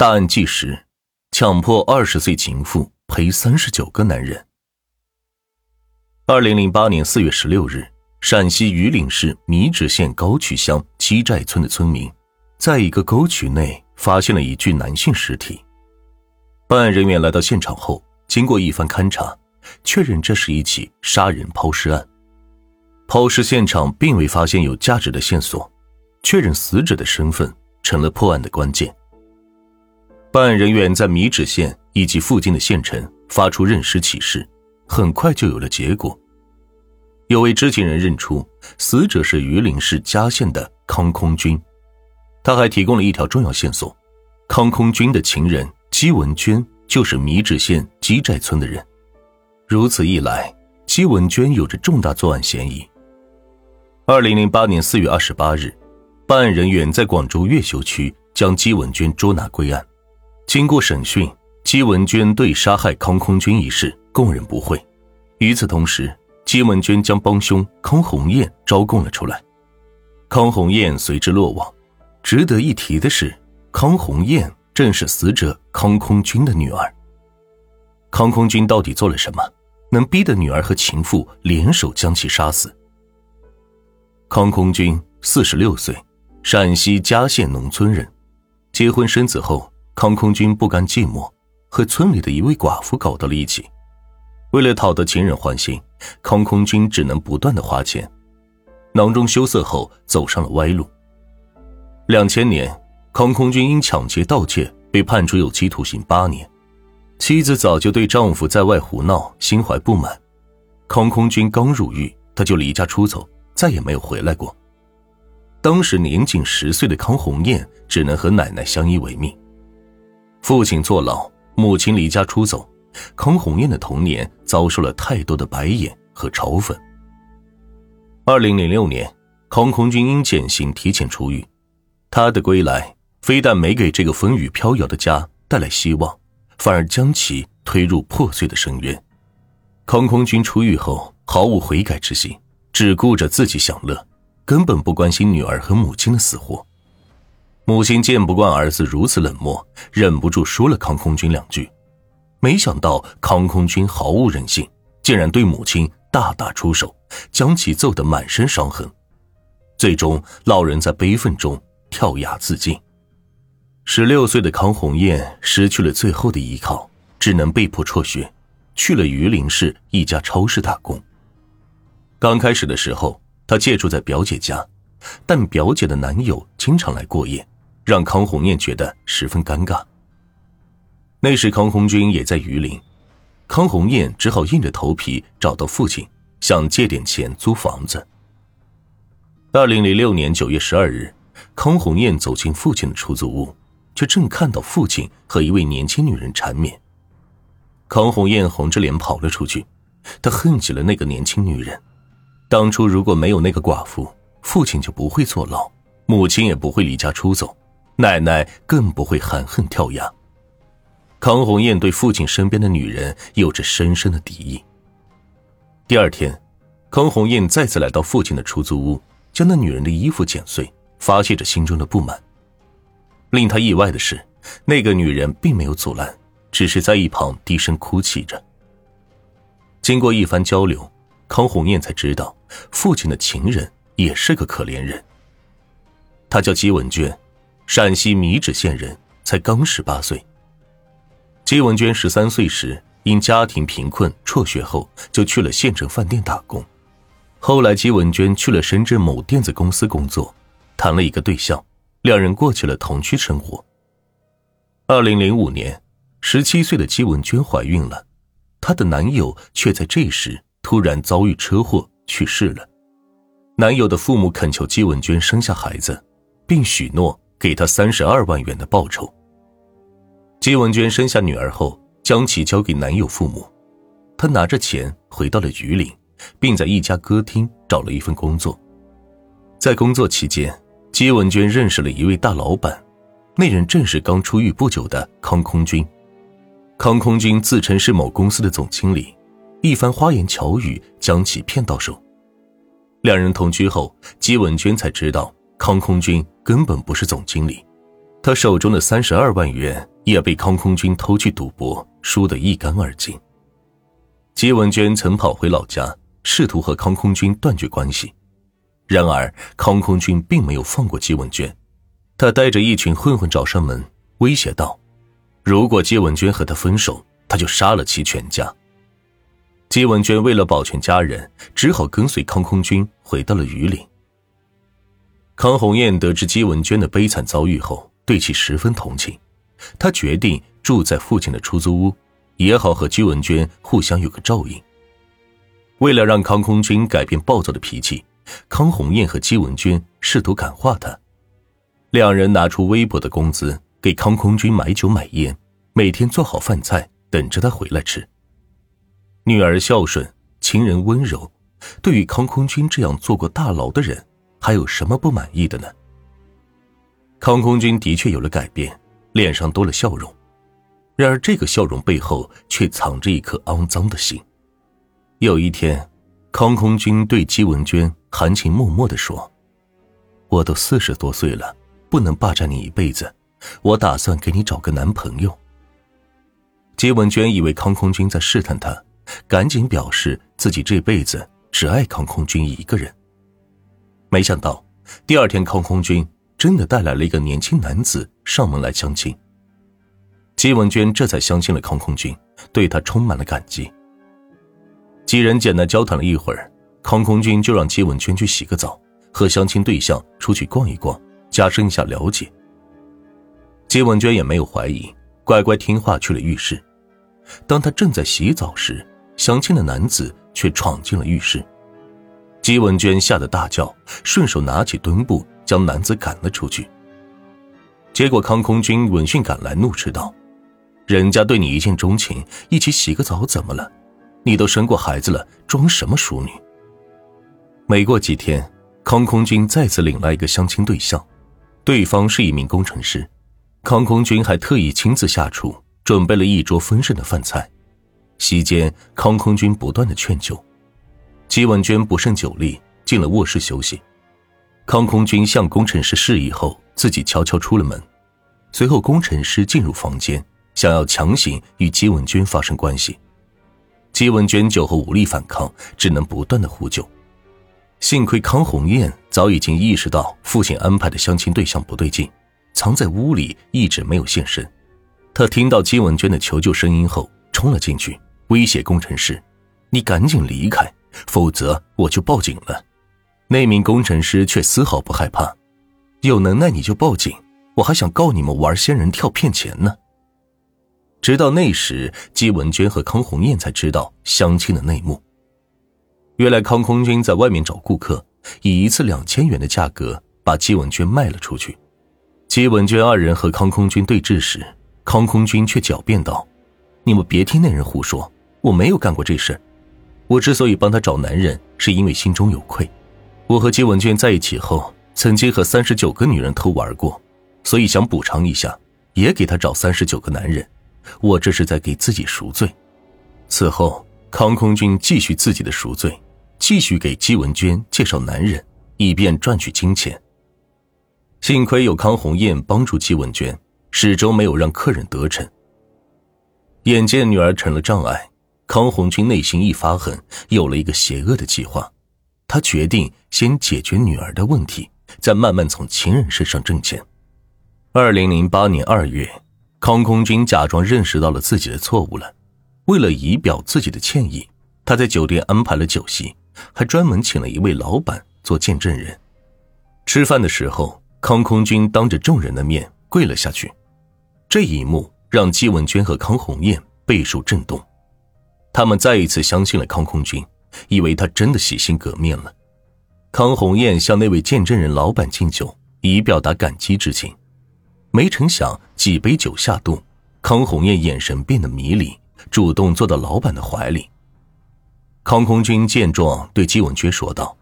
大案纪实：强迫二十岁情妇陪三十九个男人。二零零八年四月十六日，陕西榆林市米脂县高曲乡七寨村的村民，在一个沟渠内发现了一具男性尸体。办案人员来到现场后，经过一番勘查，确认这是一起杀人抛尸案。抛尸现场并未发现有价值的线索，确认死者的身份成了破案的关键。办案人员在米脂县以及附近的县城发出认尸启事，很快就有了结果。有位知情人认出死者是榆林市嘉县的康空军，他还提供了一条重要线索：康空军的情人姬文娟就是米脂县姬寨村的人。如此一来，姬文娟有着重大作案嫌疑。二零零八年四月二十八日，办案人员在广州越秀区将姬文娟捉拿归案。经过审讯，姬文娟对杀害康空军一事供认不讳。与此同时，姬文娟将帮凶康红艳招供了出来。康红艳随之落网。值得一提的是，康红艳正是死者康空军的女儿。康空军到底做了什么，能逼得女儿和情妇联手将其杀死？康空军四十六岁，陕西嘉县农村人，结婚生子后。康空军不甘寂寞，和村里的一位寡妇搞到了一起。为了讨得情人欢心，康空军只能不断的花钱，囊中羞涩后走上了歪路。两千年，康空军因抢劫盗窃被判处有期徒刑八年。妻子早就对丈夫在外胡闹心怀不满，康空军刚入狱，他就离家出走，再也没有回来过。当时年仅十岁的康红艳只能和奶奶相依为命。父亲坐牢，母亲离家出走，康红艳的童年遭受了太多的白眼和嘲讽。二零零六年，康空军因减刑提前出狱，他的归来非但没给这个风雨飘摇的家带来希望，反而将其推入破碎的深渊。康空军出狱后毫无悔改之心，只顾着自己享乐，根本不关心女儿和母亲的死活。母亲见不惯儿子如此冷漠，忍不住说了康空军两句。没想到康空军毫无人性，竟然对母亲大打出手，将其揍得满身伤痕。最终，老人在悲愤中跳崖自尽。十六岁的康红艳失去了最后的依靠，只能被迫辍学，去了榆林市一家超市打工。刚开始的时候，她借住在表姐家，但表姐的男友经常来过夜。让康红艳觉得十分尴尬。那时康红军也在榆林，康红艳只好硬着头皮找到父亲，想借点钱租房子。二零零六年九月十二日，康红艳走进父亲的出租屋，却正看到父亲和一位年轻女人缠绵。康红艳红着脸跑了出去，她恨极了那个年轻女人。当初如果没有那个寡妇，父亲就不会坐牢，母亲也不会离家出走。奶奶更不会含恨跳崖。康红艳对父亲身边的女人有着深深的敌意。第二天，康红艳再次来到父亲的出租屋，将那女人的衣服剪碎，发泄着心中的不满。令他意外的是，那个女人并没有阻拦，只是在一旁低声哭泣着。经过一番交流，康红艳才知道，父亲的情人也是个可怜人。他叫姬文娟。陕西米脂县人，才刚十八岁。姬文娟十三岁时因家庭贫困辍学后，就去了县城饭店打工。后来，姬文娟去了深圳某电子公司工作，谈了一个对象，两人过起了同居生活。二零零五年，十七岁的姬文娟怀孕了，她的男友却在这时突然遭遇车祸去世了。男友的父母恳求姬文娟生下孩子，并许诺。给他三十二万元的报酬。姬文娟生下女儿后，将其交给男友父母。她拿着钱回到了榆林，并在一家歌厅找了一份工作。在工作期间，姬文娟认识了一位大老板，那人正是刚出狱不久的康空军。康空军自称是某公司的总经理，一番花言巧语将其骗到手。两人同居后，姬文娟才知道。康空军根本不是总经理，他手中的三十二万元也被康空军偷去赌博，输得一干二净。姬文娟曾跑回老家，试图和康空军断绝关系，然而康空军并没有放过姬文娟，他带着一群混混找上门，威胁道：“如果姬文娟和他分手，他就杀了其全家。”姬文娟为了保全家人，只好跟随康空军回到了榆林。康红艳得知姬文娟的悲惨遭遇后，对其十分同情，他决定住在父亲的出租屋，也好和姬文娟互相有个照应。为了让康空军改变暴躁的脾气，康红艳和姬文娟试图感化他。两人拿出微薄的工资给康空军买酒买烟，每天做好饭菜等着他回来吃。女儿孝顺，情人温柔，对于康空军这样坐过大牢的人，还有什么不满意的呢？康空军的确有了改变，脸上多了笑容，然而这个笑容背后却藏着一颗肮脏的心。有一天，康空军对姬文娟含情脉脉的说：“我都四十多岁了，不能霸占你一辈子，我打算给你找个男朋友。”姬文娟以为康空军在试探她。赶紧表示自己这辈子只爱康空军一个人。没想到第二天，康空军真的带来了一个年轻男子上门来相亲。姬文娟这才相信了康空军，对他充满了感激。几人简单交谈了一会儿，康空军就让姬文娟去洗个澡，和相亲对象出去逛一逛，加深一下了解。姬文娟也没有怀疑，乖乖听话去了浴室。当她正在洗澡时，相亲的男子却闯进了浴室，姬文娟吓得大叫，顺手拿起墩布将男子赶了出去。结果康空军闻讯赶来，怒斥道：“人家对你一见钟情，一起洗个澡怎么了？你都生过孩子了，装什么淑女？”没过几天，康空军再次领来一个相亲对象，对方是一名工程师，康空军还特意亲自下厨，准备了一桌丰盛的饭菜。席间，康空军不断的劝酒，姬文娟不胜酒力，进了卧室休息。康空军向工程师示意后，自己悄悄出了门。随后，工程师进入房间，想要强行与姬文娟发生关系。姬文娟酒后无力反抗，只能不断的呼救。幸亏康红艳早已经意识到父亲安排的相亲对象不对劲，藏在屋里一直没有现身。他听到姬文娟的求救声音后，冲了进去。威胁工程师：“你赶紧离开，否则我就报警了。”那名工程师却丝毫不害怕：“有能耐你就报警，我还想告你们玩仙人跳骗钱呢。”直到那时，姬文娟和康红艳才知道相亲的内幕。原来康空军在外面找顾客，以一次两千元的价格把姬文娟卖了出去。姬文娟二人和康空军对峙时，康空军却狡辩道：“你们别听那人胡说。”我没有干过这事，我之所以帮他找男人，是因为心中有愧。我和姬文娟在一起后，曾经和三十九个女人偷玩过，所以想补偿一下，也给他找三十九个男人。我这是在给自己赎罪。此后，康空军继续自己的赎罪，继续给姬文娟介绍男人，以便赚取金钱。幸亏有康红艳帮助姬文娟，始终没有让客人得逞。眼见女儿成了障碍。康红军内心一发狠，有了一个邪恶的计划。他决定先解决女儿的问题，再慢慢从情人身上挣钱。二零零八年二月，康空军假装认识到了自己的错误了。为了以表自己的歉意，他在酒店安排了酒席，还专门请了一位老板做见证人。吃饭的时候，康空军当着众人的面跪了下去。这一幕让姬文娟和康红艳备受震动。他们再一次相信了康空军，以为他真的洗心革面了。康红艳向那位见证人老板敬酒，以表达感激之情。没成想几杯酒下肚，康红艳眼神变得迷离，主动坐到老板的怀里。康空军见状，对姬文娟说道：“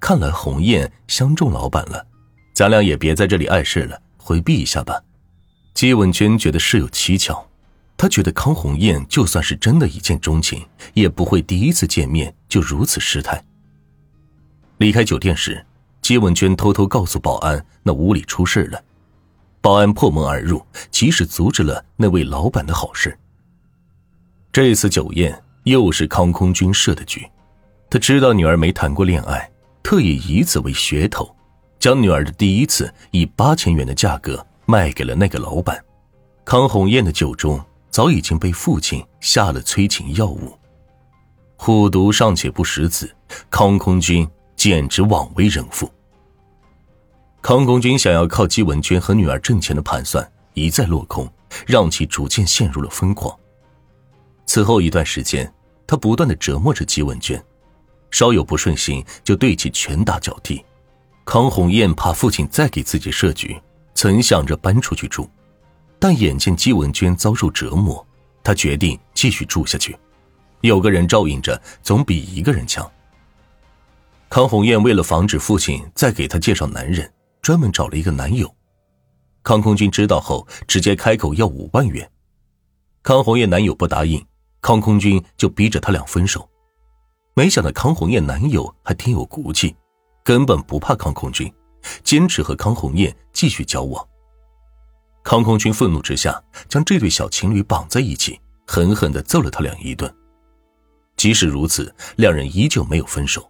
看来红艳相中老板了，咱俩也别在这里碍事了，回避一下吧。”姬文娟觉得事有蹊跷。他觉得康红艳就算是真的一见钟情，也不会第一次见面就如此失态。离开酒店时，姬文娟偷偷告诉保安，那屋里出事了。保安破门而入，及时阻止了那位老板的好事。这次酒宴又是康空军设的局，他知道女儿没谈过恋爱，特意以此为噱头，将女儿的第一次以八千元的价格卖给了那个老板。康红艳的酒中早已经被父亲下了催情药物，虎毒尚且不食子，康空军简直枉为人父。康空军想要靠姬文娟和女儿挣钱的盘算一再落空，让其逐渐陷入了疯狂。此后一段时间，他不断的折磨着姬文娟，稍有不顺心就对其拳打脚踢。康红艳怕父亲再给自己设局，曾想着搬出去住，但眼见姬文娟遭受折磨，他决定继续住下去。有个人照应着，总比一个人强。康红艳为了防止父亲再给她介绍男人。专门找了一个男友，康空军知道后，直接开口要五万元。康红艳男友不答应，康空军就逼着他俩分手。没想到康红艳男友还挺有骨气，根本不怕康空军，坚持和康红艳继续交往。康空军愤怒之下，将这对小情侣绑在一起，狠狠的揍了他俩一顿。即使如此，两人依旧没有分手。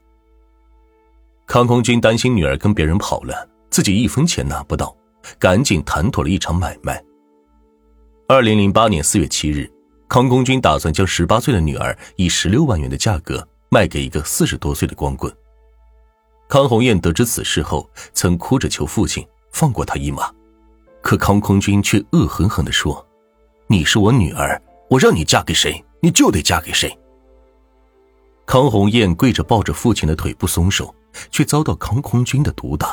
康空军担心女儿跟别人跑了。自己一分钱拿不到，赶紧谈妥了一场买卖。二零零八年四月七日，康空军打算将十八岁的女儿以十六万元的价格卖给一个四十多岁的光棍。康红艳得知此事后，曾哭着求父亲放过他一马，可康空军却恶狠狠地说：“你是我女儿，我让你嫁给谁，你就得嫁给谁。”康红艳跪着抱着父亲的腿不松手，却遭到康空军的毒打。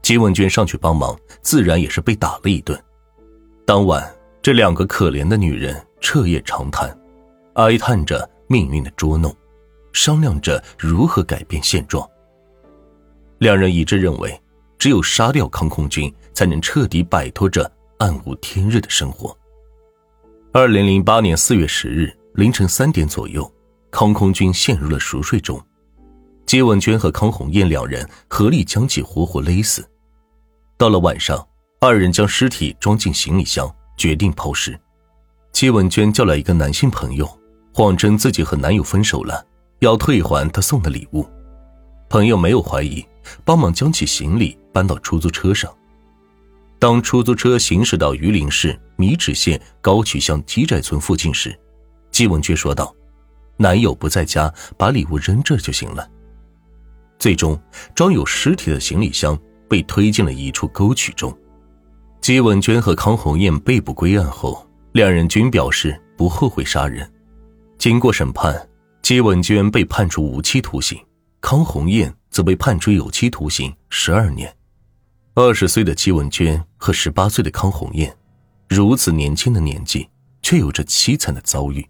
金文娟上去帮忙，自然也是被打了一顿。当晚，这两个可怜的女人彻夜长谈，哀叹着命运的捉弄，商量着如何改变现状。两人一致认为，只有杀掉康空军，才能彻底摆脱这暗无天日的生活。二零零八年四月十日凌晨三点左右，康空军陷入了熟睡中，姬文娟和康红艳两人合力将其活活勒死。到了晚上，二人将尸体装进行李箱，决定抛尸。戚文娟叫来一个男性朋友，谎称自己和男友分手了，要退还他送的礼物。朋友没有怀疑，帮忙将其行李搬到出租车上。当出租车行驶到榆林市米脂县高渠乡鸡寨村附近时，季文娟说道：“男友不在家，把礼物扔这就行了。”最终，装有尸体的行李箱。被推进了一处沟渠中，姬文娟和康红艳被捕归案后，两人均表示不后悔杀人。经过审判，姬文娟被判处无期徒刑，康红艳则被判处有期徒刑十二年。二十岁的姬文娟和十八岁的康红艳，如此年轻的年纪，却有着凄惨的遭遇。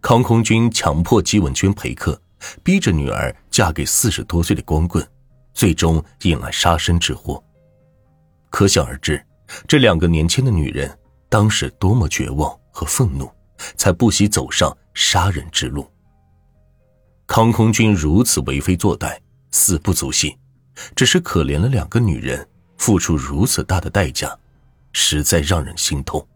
康空军强迫姬文娟陪客，逼着女儿嫁给四十多岁的光棍。最终引来杀身之祸。可想而知，这两个年轻的女人当时多么绝望和愤怒，才不惜走上杀人之路。康空军如此为非作歹，死不足惜，只是可怜了两个女人，付出如此大的代价，实在让人心痛。